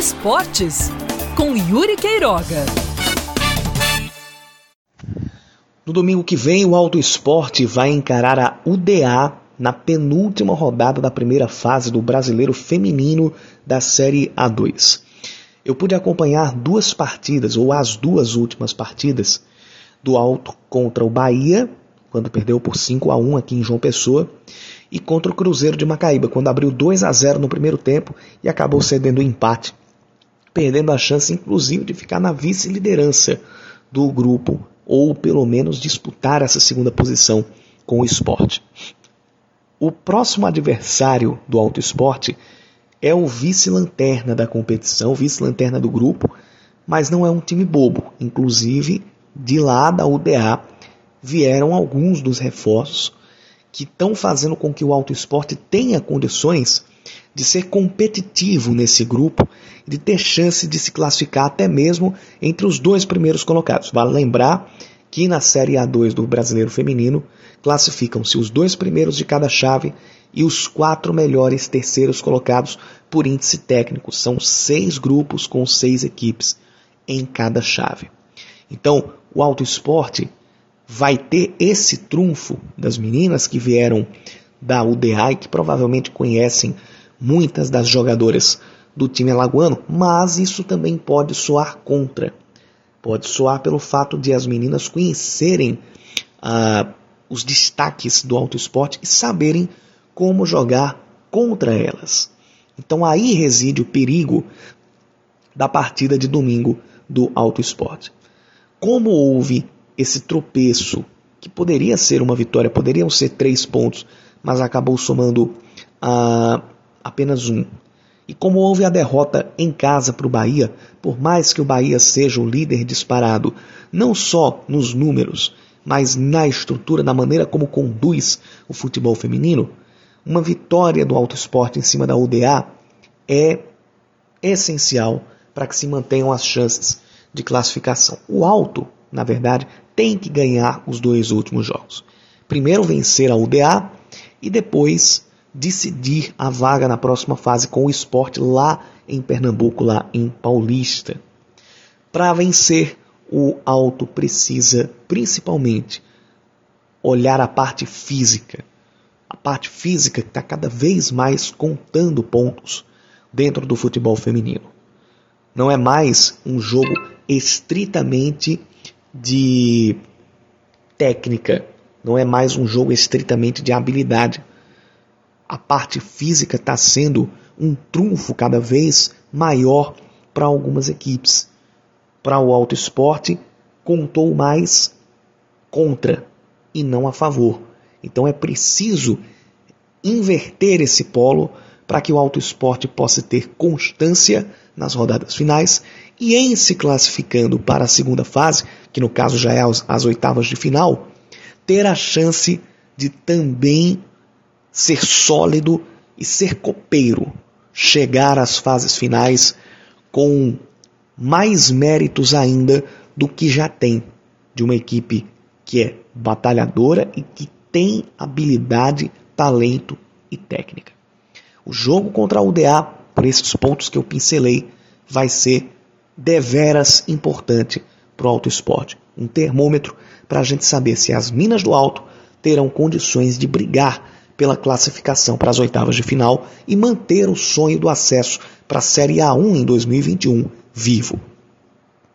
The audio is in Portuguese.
Esportes, com Yuri Queiroga. No domingo que vem, o Alto Esporte vai encarar a UDA na penúltima rodada da primeira fase do Brasileiro Feminino da Série A2. Eu pude acompanhar duas partidas, ou as duas últimas partidas, do Alto contra o Bahia, quando perdeu por 5 a 1 aqui em João Pessoa, e contra o Cruzeiro de Macaíba, quando abriu 2 a 0 no primeiro tempo e acabou cedendo o empate, perdendo a chance inclusive de ficar na vice-liderança do grupo ou pelo menos disputar essa segunda posição com o esporte. O próximo adversário do Alto Esporte é o vice-lanterna da competição, vice-lanterna do grupo, mas não é um time bobo. Inclusive, de lá da UDA vieram alguns dos reforços que estão fazendo com que o Alto Esporte tenha condições de ser competitivo nesse grupo de ter chance de se classificar até mesmo entre os dois primeiros colocados. Vale lembrar que na Série A2 do Brasileiro Feminino classificam-se os dois primeiros de cada chave e os quatro melhores terceiros colocados por índice técnico. São seis grupos com seis equipes em cada chave. Então, o Alto Esporte vai ter esse trunfo das meninas que vieram da UDA e que provavelmente conhecem muitas das jogadoras do time alagoano, mas isso também pode soar contra. Pode soar pelo fato de as meninas conhecerem ah, os destaques do alto esporte e saberem como jogar contra elas. Então aí reside o perigo da partida de domingo do alto esporte. Como houve esse tropeço, que poderia ser uma vitória, poderiam ser três pontos, mas acabou somando apenas um. E como houve a derrota em casa para o Bahia, por mais que o Bahia seja o líder disparado, não só nos números, mas na estrutura, na maneira como conduz o futebol feminino, uma vitória do Alto Esporte em cima da UDA é essencial para que se mantenham as chances de classificação. O Alto, na verdade, tem que ganhar os dois últimos jogos. Primeiro vencer a UDA e depois decidir a vaga na próxima fase com o esporte lá em Pernambuco, lá em Paulista. Para vencer, o alto precisa principalmente olhar a parte física. A parte física que está cada vez mais contando pontos dentro do futebol feminino. Não é mais um jogo estritamente de técnica, não é mais um jogo estritamente de habilidade, a parte física está sendo um trunfo cada vez maior para algumas equipes. Para o auto esporte, contou mais contra e não a favor. Então é preciso inverter esse polo para que o auto esporte possa ter constância nas rodadas finais e em se classificando para a segunda fase, que no caso já é as, as oitavas de final, ter a chance de também ser sólido e ser copeiro, chegar às fases finais com mais méritos ainda do que já tem de uma equipe que é batalhadora e que tem habilidade, talento e técnica. O jogo contra a UDA, por esses pontos que eu pincelei, vai ser deveras importante para o alto esporte. Um termômetro para a gente saber se as minas do alto terão condições de brigar pela classificação para as oitavas de final e manter o sonho do acesso para a Série A1 em 2021 vivo.